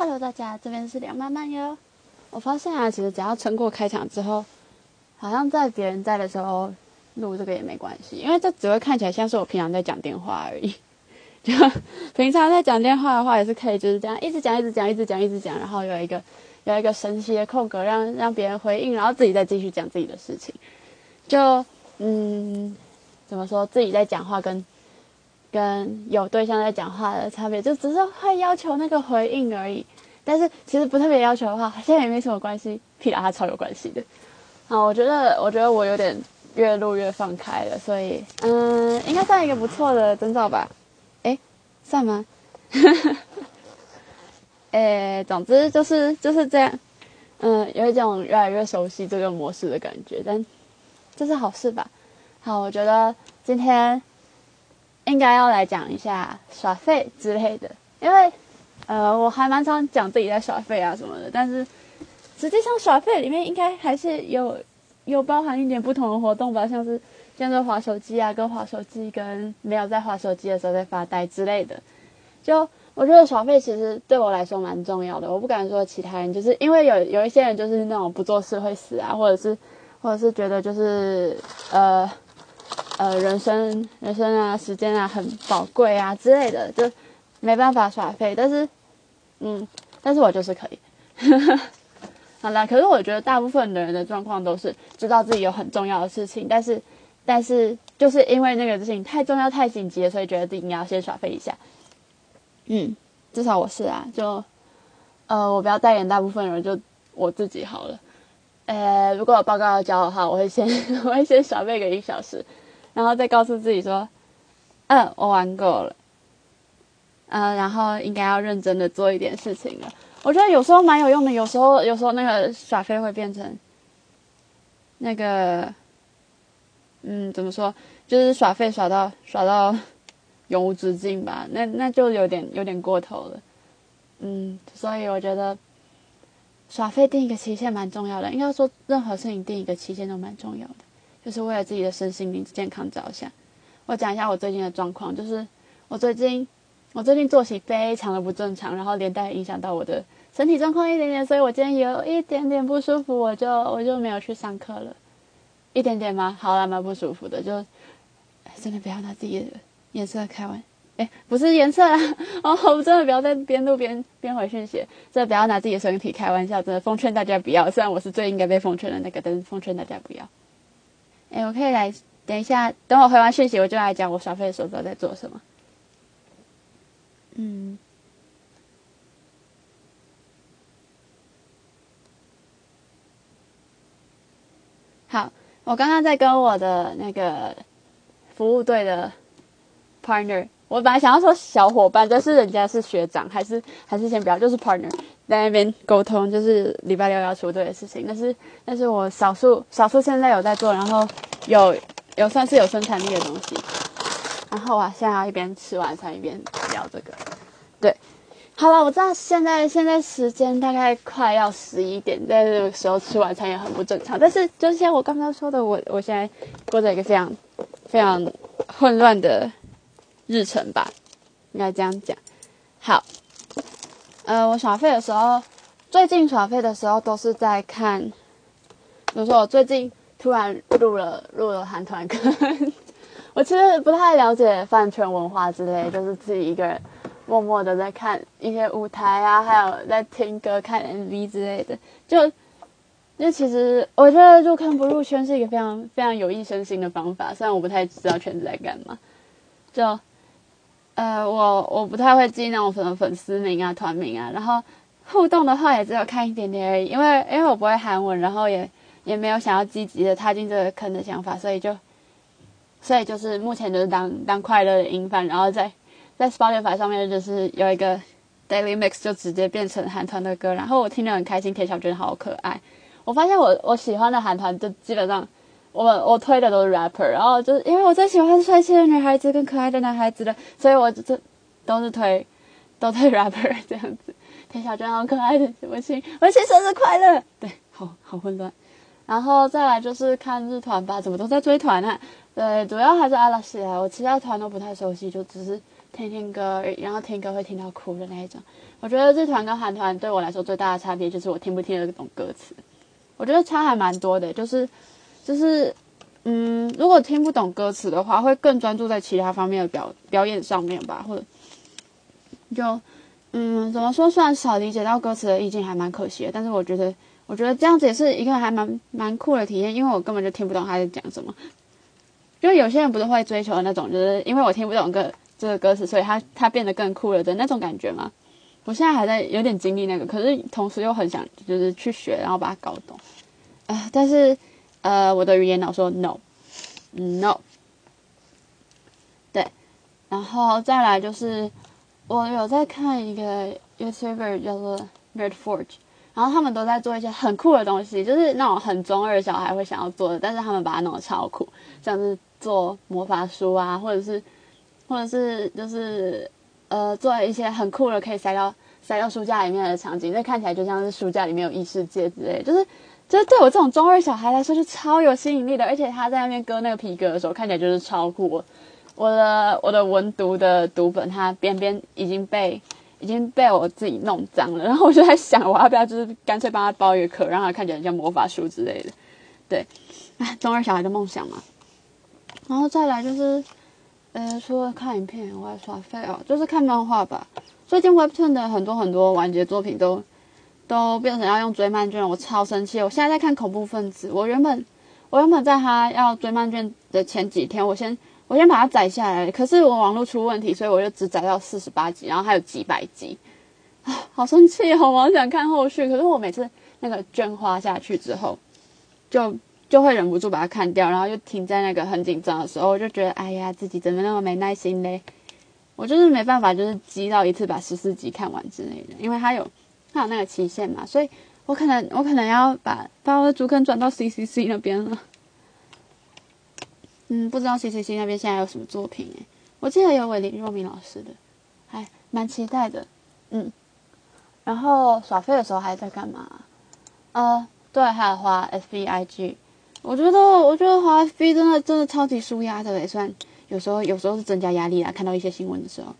Hello，大家，这边是梁曼曼哟。我发现啊，其实只要撑过开场之后，好像在别人在的时候录这个也没关系，因为这只会看起来像是我平常在讲电话而已。就平常在讲电话的话，也是可以就是这样一直讲、一直讲、一直讲、一直讲，然后有一个有一个神奇的空格，让让别人回应，然后自己再继续讲自己的事情。就嗯，怎么说，自己在讲话跟跟有对象在讲话的差别，就只是会要求那个回应而已。但是其实不特别要求的话，好像也没什么关系。屁啦，它超有关系的。啊，我觉得，我觉得我有点越录越放开了，所以嗯，应该算一个不错的征兆吧。哎，算吗？哎，总之就是就是这样。嗯，有一种越来越熟悉这个模式的感觉，但这是好事吧？好，我觉得今天应该要来讲一下耍废之类的，因为呃，我还蛮常讲自己在耍废啊什么的，但是实际上耍废里面应该还是有有包含一点不同的活动吧，像是像是滑手机啊，跟滑手机跟没有在滑手机的时候在发呆之类的，就。我觉得耍废其实对我来说蛮重要的，我不敢说其他人，就是因为有有一些人就是那种不做事会死啊，或者是或者是觉得就是呃呃人生人生啊时间啊很宝贵啊之类的，就没办法耍废。但是嗯，但是我就是可以。好啦，可是我觉得大部分的人的状况都是知道自己有很重要的事情，但是但是就是因为那个事情太重要太紧急了，所以觉得自己要先耍废一下。嗯，至少我是啊，就，呃，我不要代言大部分人，就我自己好了。呃，如果有报告要交的话，我会先 我会先耍废个一小时，然后再告诉自己说，嗯，我玩够了，嗯，然后应该要认真的做一点事情了。我觉得有时候蛮有用的，有时候有时候那个耍废会变成那个，嗯，怎么说，就是耍废耍到耍到。永无止境吧，那那就有点有点过头了，嗯，所以我觉得耍废定一个期限蛮重要的。应该说，任何事情定一个期限都蛮重要的，就是为了自己的身心灵健康着想。我讲一下我最近的状况，就是我最近我最近作息非常的不正常，然后连带影响到我的身体状况一点点，所以我今天有一点点不舒服，我就我就没有去上课了。一点点吗？好了，蛮不舒服的，就真的不要拿自己的。颜色开玩，哎，不是颜色啦！哦，我真的不要在边录边边回讯息，真的不要拿自己的身体开玩笑，真的奉劝大家不要。虽然我是最应该被奉劝的那个，但是奉劝大家不要。哎，我可以来等一下，等我回完讯息，我就来讲我耍废的时候都在做什么。嗯，好，我刚刚在跟我的那个服务队的。partner，我本来想要说小伙伴，但是人家是学长，还是还是先不要，就是 partner 在那边沟通，就是礼拜六要出队的事情。但是，但是我少数少数现在有在做，然后有有算是有生产力的东西。然后啊，现在要一边吃晚餐一边聊这个。对，好了，我知道现在现在时间大概快要十一点，在这个时候吃晚餐也很不正常。但是，就像我刚刚说的，我我现在过着一个非常非常混乱的。日程吧，应该这样讲。好，呃，我耍费的时候，最近耍费的时候都是在看，比如说我最近突然入了入了韩团课，我其实不太了解饭圈文化之类，就是自己一个人默默的在看一些舞台啊，还有在听歌、看 MV 之类的。就，就其实我觉得入坑不入圈是一个非常非常有益身心的方法，虽然我不太知道圈子在干嘛，就。呃，我我不太会记那种什么粉丝名啊、团名啊，然后互动的话也只有看一点点而已，因为因为我不会韩文，然后也也没有想要积极的踏进这个坑的想法，所以就，所以就是目前就是当当快乐的音范，然后在在 Spotify 上面就是有一个 Daily Mix 就直接变成韩团的歌，然后我听得很开心，田小娟好可爱，我发现我我喜欢的韩团就基本上。我我推的都是 rapper，然后就是因为我最喜欢帅气的女孩子跟可爱的男孩子的，所以我这都是推都推 rapper 这样子。田小娟好可爱的，文心文心生日快乐！对，好好混乱。然后再来就是看日团吧，怎么都在追团啊？对，主要还是阿拉西啊，我其他团都不太熟悉，就只是听听歌，然后听歌会听到哭的那一种。我觉得日团跟韩团对我来说最大的差别就是我听不听得懂歌词。我觉得差还蛮多的，就是就是嗯，如果听不懂歌词的话，会更专注在其他方面的表表演上面吧，或者就嗯，怎么说？虽然少理解到歌词的意境还蛮可惜的，但是我觉得我觉得这样子也是一个还蛮蛮酷的体验，因为我根本就听不懂他在讲什么。就有些人不是会追求那种，就是因为我听不懂歌这个歌词，所以他他变得更酷了的那种感觉吗？我现在还在有点经历那个，可是同时又很想就是去学，然后把它搞懂。啊，但是呃，我的语言脑说 no，no。对，然后再来就是我有在看一个 YouTuber 叫做 Nerd Forge，然后他们都在做一些很酷的东西，就是那种很中二小孩会想要做的，但是他们把它弄得超酷，像是。做魔法书啊，或者是，或者是就是呃，做一些很酷的可以塞到塞到书架里面的场景，那看起来就像是书架里面有异世界之类，就是就是对我这种中二小孩来说就超有吸引力的，而且他在那边割那个皮革的时候看起来就是超酷。我的我的文读的读本，它边边已经被已经被我自己弄脏了，然后我就在想，我要不要就是干脆帮他包一个壳，让他看起来像魔法书之类的。对，哎，中二小孩的梦想嘛。然后再来就是，呃，除了看影片，我还耍废哦，就是看漫画吧。最近 Webtoon 的很多很多完结作品都都变成要用追漫卷，我超生气。我现在在看恐怖分子，我原本我原本在他要追漫卷的前几天，我先我先把它载下来，可是我网络出问题，所以我就只载到四十八集，然后还有几百集，啊，好生气哦！我好想看后续，可是我每次那个卷花下去之后，就。就会忍不住把它看掉，然后就停在那个很紧张的时候，我就觉得哎呀，自己怎么那么没耐心嘞？我就是没办法，就是积到一次把十四集看完之类的，因为它有它有那个期限嘛，所以我可能我可能要把把我的主坑转到 C C C 那边了。嗯，不知道 C C C 那边现在有什么作品诶？我记得有韦林若明老师的，还蛮期待的。嗯，然后耍废的时候还在干嘛？呃，对，还有花 S B I G。我觉得，我觉得滑 F B 真的真的超级舒压的也算有时候有时候是增加压力啦。看到一些新闻的时候，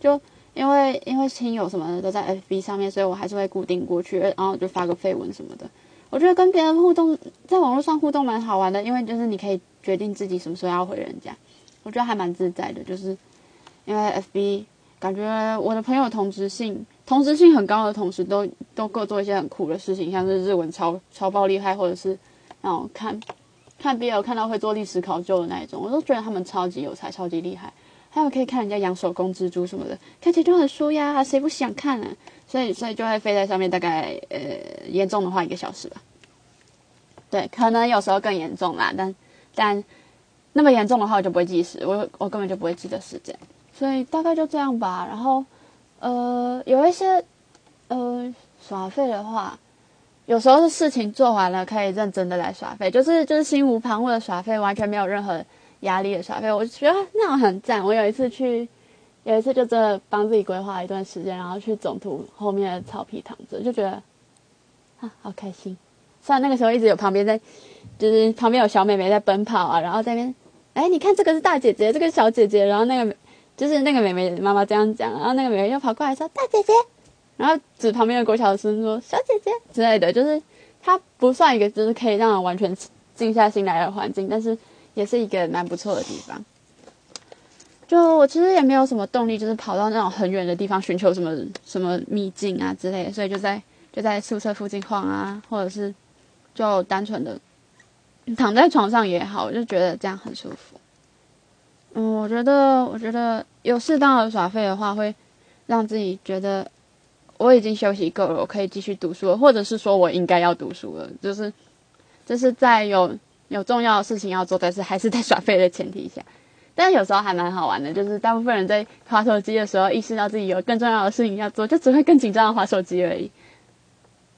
就因为因为亲友什么的都在 F B 上面，所以我还是会固定过去，然后就发个绯闻什么的。我觉得跟别人互动，在网络上互动蛮好玩的，因为就是你可以决定自己什么时候要回人家，我觉得还蛮自在的。就是因为 F B 感觉我的朋友同质性同质性很高的同时，都都各做一些很酷的事情，像是日文超超爆厉害，或者是。然后看，看 BL 看到会做历史考究的那一种，我都觉得他们超级有才，超级厉害。还有可以看人家养手工蜘蛛什么的，看起来就很舒压，谁不想看呢？所以，所以就会飞在上面，大概呃严重的话一个小时吧。对，可能有时候更严重啦，但但那么严重的话我就不会计时，我我根本就不会记得时间，所以大概就这样吧。然后呃有一些呃耍废的话。有时候是事情做完了，可以认真的来耍废，就是就是心无旁骛的耍废，完全没有任何压力的耍废。我觉得那种很赞。我有一次去，有一次就真的帮自己规划一段时间，然后去总图后面的草皮躺着，就觉得啊好开心。虽然那个时候一直有旁边在，就是旁边有小妹妹在奔跑啊，然后在那边，哎，你看这个是大姐姐，这个是小姐姐，然后那个就是那个妹妹妈妈这样讲，然后那个妹妹又跑过来说大姐姐。然后指旁边的郭晓生说：“小姐姐之类的，就是它不算一个，就是可以让人完全静下心来的环境，但是也是一个蛮不错的地方。就我其实也没有什么动力，就是跑到那种很远的地方寻求什么什么秘境啊之类的，所以就在就在宿舍附近晃啊，或者是就单纯的躺在床上也好，我就觉得这样很舒服。嗯，我觉得我觉得有适当的耍废的话，会让自己觉得。”我已经休息够了，我可以继续读书了，或者是说我应该要读书了，就是，就是在有有重要的事情要做，但是还是在耍废的前提下。但是有时候还蛮好玩的，就是大部分人在划手机的时候，意识到自己有更重要的事情要做，就只会更紧张的划手机而已。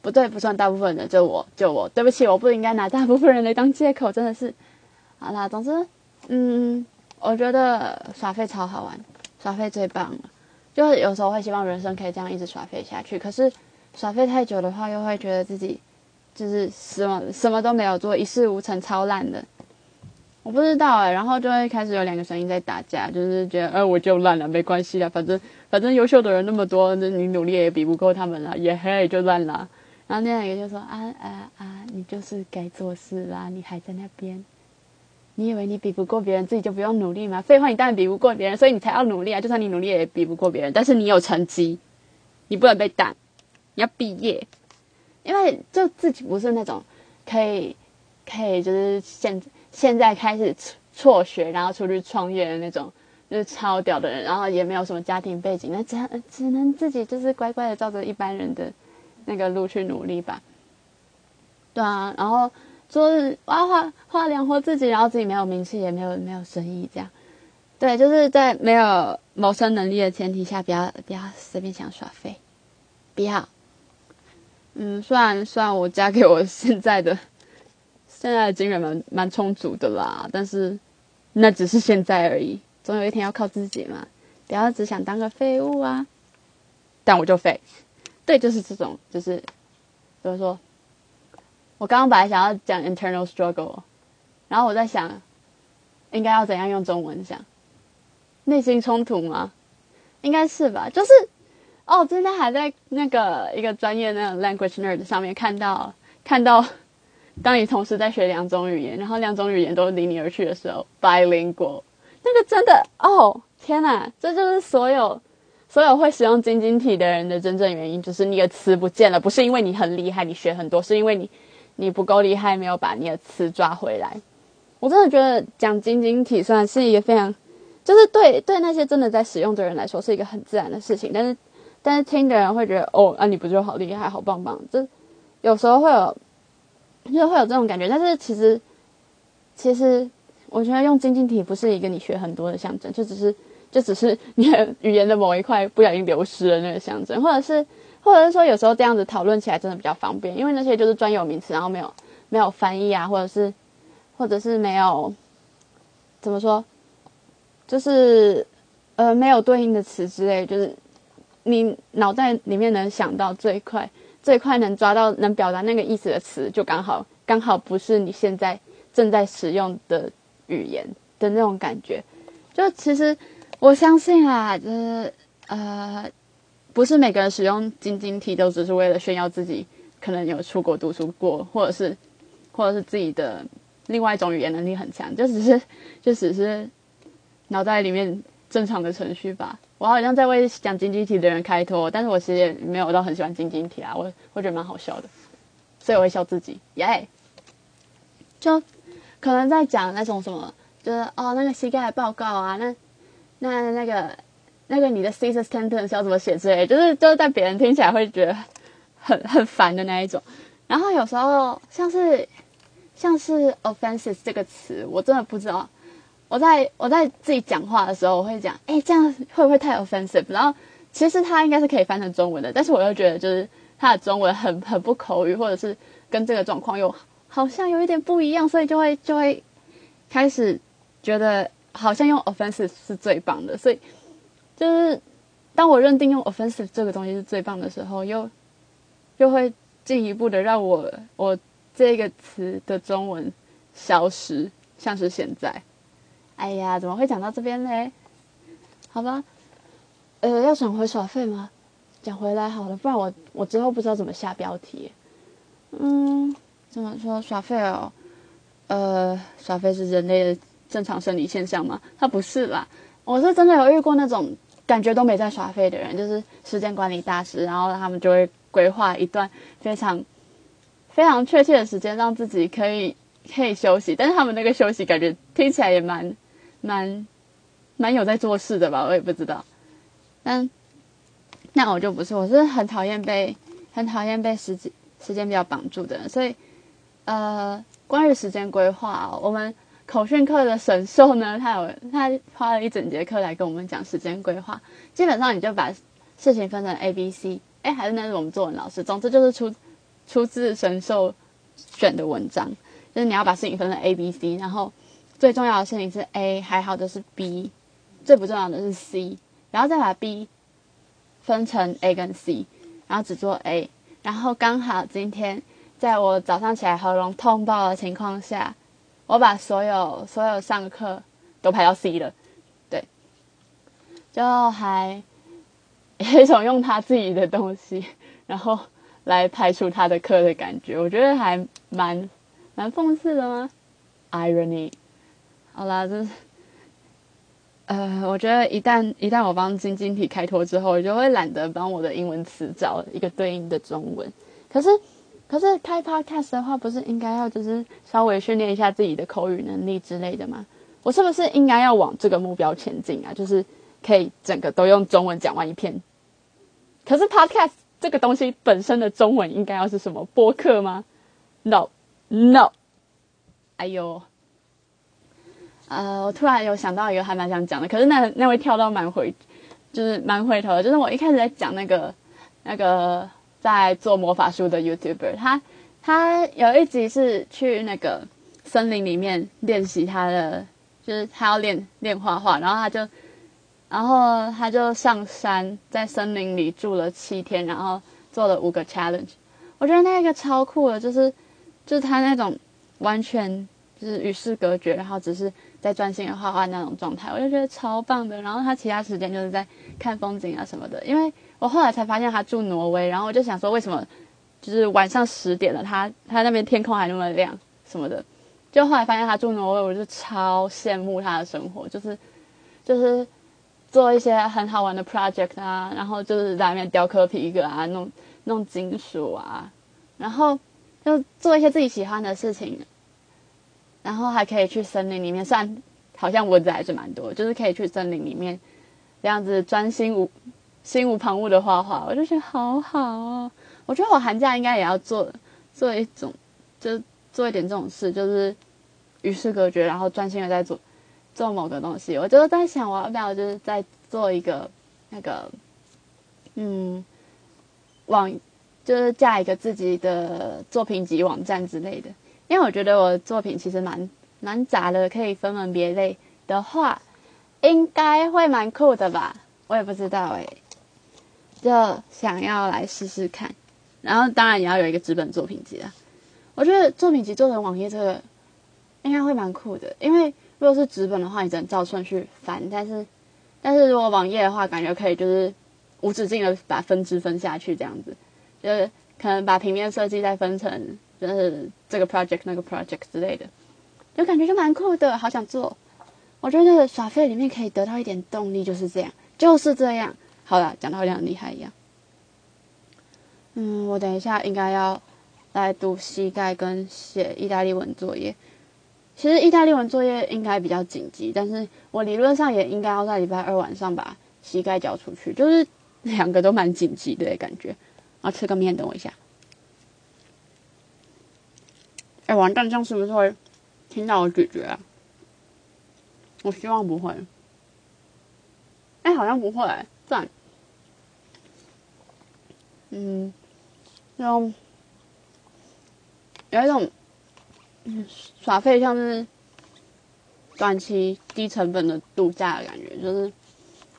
不对，不算大部分人，就我就我，对不起，我不应该拿大部分人来当借口，真的是。好啦，总之，嗯，我觉得耍废超好玩，耍废最棒了。就是有时候会希望人生可以这样一直耍废下去，可是耍废太久的话，又会觉得自己就是什么什么都没有做，一事无成，超烂的。我不知道哎，然后就会开始有两个声音在打架，就是觉得，呃，我就烂了，没关系啦，反正反正优秀的人那么多，那你努力也比不过他们了，也嘿就烂了。然后那两个就说啊啊啊，你就是该做事啦，你还在那边。你以为你比不过别人，自己就不用努力吗？废话，你当然比不过别人，所以你才要努力啊！就算你努力也比不过别人，但是你有成绩，你不能被挡，你要毕业，因为就自己不是那种可以可以就是现现在开始辍学，然后出去创业的那种，就是超屌的人，然后也没有什么家庭背景，那只只能自己就是乖乖的照着一般人的那个路去努力吧。对啊，然后。说我要花花养活自己，然后自己没有名气，也没有没有生意，这样，对，就是在没有谋生能力的前提下，不要不要随便想耍废，不要。嗯，虽然虽然我嫁给我现在的现在的金源蛮蛮充足的啦，但是那只是现在而已，总有一天要靠自己嘛，不要只想当个废物啊。但我就废，对，就是这种，就是怎么说？我刚刚本来想要讲 internal struggle，然后我在想，应该要怎样用中文讲？内心冲突吗？应该是吧。就是，哦，今天还在那个一个专业那种 language nerd 上面看到，看到，当你同时在学两种语言，然后两种语言都离你而去的时候，bilingual，那个真的，哦，天哪，这就是所有所有会使用晶晶体的人的真正原因，就是你的词不见了，不是因为你很厉害，你学很多，是因为你。你不够厉害，没有把你的词抓回来。我真的觉得讲晶晶体算是一个非常，就是对对那些真的在使用的人来说是一个很自然的事情。但是，但是听的人会觉得，哦，啊，你不就好厉害，好棒棒？这有时候会有，就是会有这种感觉。但是其实，其实我觉得用晶晶体不是一个你学很多的象征，就只是就只是 你的语言的某一块不小心流失了那个象征，或者是。或者是说，有时候这样子讨论起来真的比较方便，因为那些就是专有名词，然后没有没有翻译啊，或者是或者是没有怎么说，就是呃没有对应的词之类，就是你脑袋里面能想到最快最快能抓到能表达那个意思的词，就刚好刚好不是你现在正在使用的语言的那种感觉。就其实我相信啊，就是呃。不是每个人使用晶晶体都只是为了炫耀自己可能有出国读书过，或者是，或者是自己的另外一种语言能力很强，就只是就只是脑袋里面正常的程序吧。我好像在为讲晶晶体的人开脱，但是我其实也没有到很喜欢晶晶体啊，我我觉得蛮好笑的，所以我会笑自己耶。就可能在讲那种什么，就是哦那个膝盖报告啊，那那那个。那个你的 thesis sentence 要怎么写之类，就是就是在别人听起来会觉得很很烦的那一种。然后有时候像是像是 offensive 这个词，我真的不知道。我在我在自己讲话的时候，我会讲，哎，这样会不会太 offensive？然后其实它应该是可以翻成中文的，但是我又觉得就是它的中文很很不口语，或者是跟这个状况又好像有一点不一样，所以就会就会开始觉得好像用 offensive 是最棒的，所以。就是当我认定用 offensive 这个东西是最棒的时候，又又会进一步的让我我这个词的中文消失，像是现在。哎呀，怎么会讲到这边呢？好吧，呃，要讲回耍废吗？讲回来好了，不然我我之后不知道怎么下标题。嗯，怎么说耍废哦？呃，耍废是人类的正常生理现象吗？它不是啦，我是真的有遇过那种。感觉都没在耍废的人，就是时间管理大师，然后他们就会规划一段非常非常确切的时间，让自己可以可以休息。但是他们那个休息感觉听起来也蛮蛮蛮有在做事的吧？我也不知道。但那我就不是，我是很讨厌被很讨厌被时间时间比较绑住的人。所以呃，关于时间规划，我们。口训课的神兽呢？他有他花了一整节课来跟我们讲时间规划。基本上你就把事情分成 A、B、C。哎，还是那是我们作文老师。总之就是出出自神兽选的文章，就是你要把事情分成 A、B、C。然后最重要的事情是 A，还好的是 B，最不重要的是 C。然后再把 B 分成 A 跟 C，然后只做 A。然后刚好今天在我早上起来喉咙痛爆的情况下。我把所有所有上课都排到 C 了，对，就还 有一种用他自己的东西，然后来排除他的课的感觉，我觉得还蛮蛮讽刺的吗？Irony。好啦，这是呃，我觉得一旦一旦我帮晶晶体开脱之后，我就会懒得帮我的英文词找一个对应的中文。可是可是开 Podcast 的话，不是应该要就是稍微训练一下自己的口语能力之类的吗？我是不是应该要往这个目标前进啊？就是可以整个都用中文讲完一篇。可是 Podcast 这个东西本身的中文应该要是什么播客吗？No，No。哎呦，呃，我突然有想到一个还蛮想讲的，可是那那位跳到蛮回，就是蛮回头，就是我一开始在讲那个那个在做魔法书的 YouTuber，他他有一集是去那个森林里面练习他的。就是他要练练画画，然后他就，然后他就上山，在森林里住了七天，然后做了五个 challenge。我觉得那个超酷的，就是就是他那种完全就是与世隔绝，然后只是在专心的画画那种状态，我就觉得超棒的。然后他其他时间就是在看风景啊什么的。因为我后来才发现他住挪威，然后我就想说，为什么就是晚上十点了，他他那边天空还那么亮什么的。就后来发现他住挪威，我就超羡慕他的生活，就是就是做一些很好玩的 project 啊，然后就是在里面雕刻皮革啊，弄弄金属啊，然后就做一些自己喜欢的事情，然后还可以去森林里面，虽然好像蚊子还是蛮多，就是可以去森林里面这样子专心无心无旁骛的画画，我就觉得好好哦。我觉得我寒假应该也要做做一种就。做一点这种事，就是与世隔绝，然后专心的在做做某个东西。我就是在想，我要不要就是在做一个那个，嗯，网，就是架一个自己的作品集网站之类的。因为我觉得我的作品其实蛮蛮杂的，可以分门别类的话，应该会蛮酷的吧？我也不知道哎，就想要来试试看。然后当然也要有一个纸本作品集啊。我觉得作品集做成网页这个应该会蛮酷的，因为如果是纸本的话，你只能照顺序翻；但是，但是如果网页的话，感觉可以就是无止境的把分支分下去，这样子，就是可能把平面设计再分成就是这个 project 那个 project 之类的，就感觉就蛮酷的，好想做。我觉得耍废里面可以得到一点动力，就是这样，就是这样。好了，讲的好像很厉害一样。嗯，我等一下应该要。来读膝盖跟写意大利文作业，其实意大利文作业应该比较紧急，但是我理论上也应该要在礼拜二晚上把膝盖交出去，就是两个都蛮紧急的感觉。啊，吃个面，等我一下。哎，完蛋，这样是不是会听到我咀嚼啊？我希望不会。哎，好像不会，赞。嗯，然后。有一种耍废，像是短期低成本的度假的感觉，就是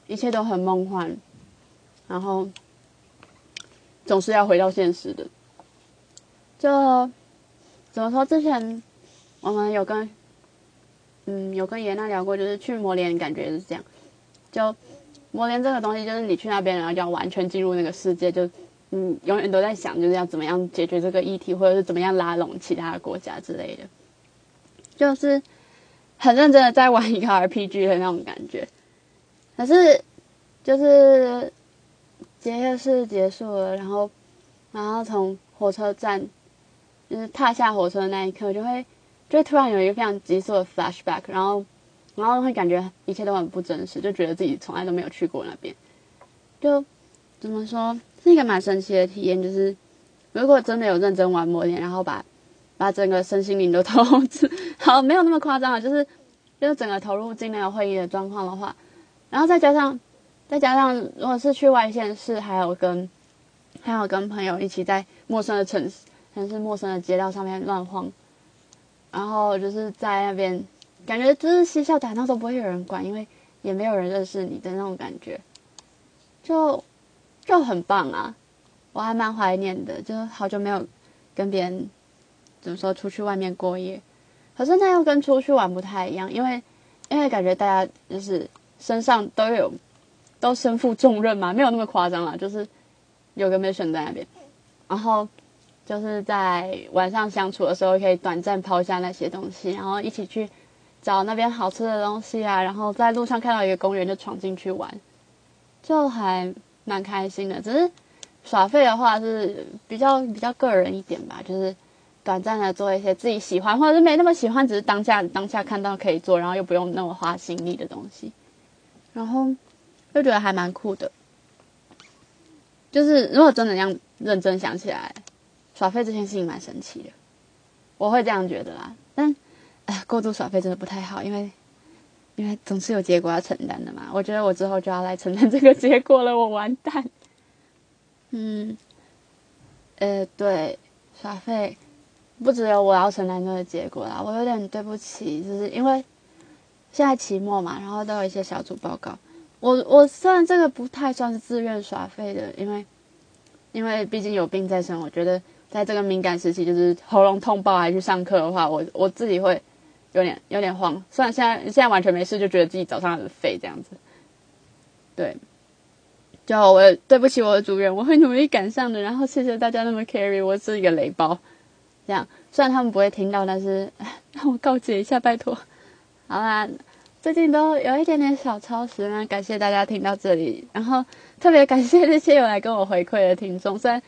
一切都很梦幻，然后总是要回到现实的。就怎么说？之前我们有跟嗯有跟严娜聊过，就是去摩联，感觉是这样。就摩联这个东西，就是你去那边，然后就要完全进入那个世界，就。嗯，永远都在想，就是要怎么样解决这个议题，或者是怎么样拉拢其他国家之类的，就是很认真的在玩一个 RPG 的那种感觉。可是，就是结业式结束了，然后，然后从火车站，就是踏下火车的那一刻，就会，就会突然有一个非常急速的 flashback，然后，然后会感觉一切都很不真实，就觉得自己从来都没有去过那边，就怎么说？是一个蛮神奇的体验，就是如果真的有认真玩磨练，然后把把整个身心灵都 投入，好没有那么夸张啊，就是就是整个投入进那个会议的状况的话，然后再加上再加上如果是去外县市，还有跟还有跟朋友一起在陌生的城市，全是陌生的街道上面乱晃，然后就是在那边感觉就是嬉笑打闹都不会有人管，因为也没有人认识你的那种感觉，就。就很棒啊，我还蛮怀念的，就好久没有跟别人怎么说出去外面过夜。可是那又跟出去玩不太一样，因为因为感觉大家就是身上都有都身负重任嘛，没有那么夸张啦，就是有个 mission 在那边，然后就是在晚上相处的时候，可以短暂抛下那些东西，然后一起去找那边好吃的东西啊，然后在路上看到一个公园就闯进去玩，就还蛮开心的。只是耍废的话是比较比较个人一点吧，就是短暂的做一些自己喜欢或者是没那么喜欢，只是当下当下看到可以做，然后又不用那么花心力的东西，然后。就觉得还蛮酷的，就是如果真的这样认真想起来，耍废这件事情蛮神奇的，我会这样觉得啦。但哎，过度耍废真的不太好，因为因为总是有结果要承担的嘛。我觉得我之后就要来承担这个结果了，我完蛋。嗯，呃，对，耍废不只有我要承担这个结果啦，我有点对不起，就是因为现在期末嘛，然后都有一些小组报告。我我虽然这个不太算是自愿耍废的，因为因为毕竟有病在身，我觉得在这个敏感时期，就是喉咙痛爆还去上课的话，我我自己会有点有点慌。虽然现在现在完全没事，就觉得自己早上很废这样子。对，就我对不起我的主人，我会努力赶上的。然后谢谢大家那么 carry，我是一个雷包。这样虽然他们不会听到，但是 让我告诫一下，拜托。好啦。最近都有一点点小超时那感谢大家听到这里，然后特别感谢那些有来跟我回馈的听众。虽然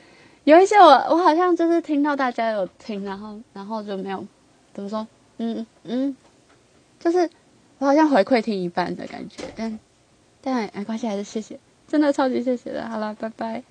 有一些我我好像就是听到大家有听，然后然后就没有怎么说，嗯嗯，就是我好像回馈听一半的感觉，但但没关系，还是谢谢，真的超级谢谢的。好了，拜拜。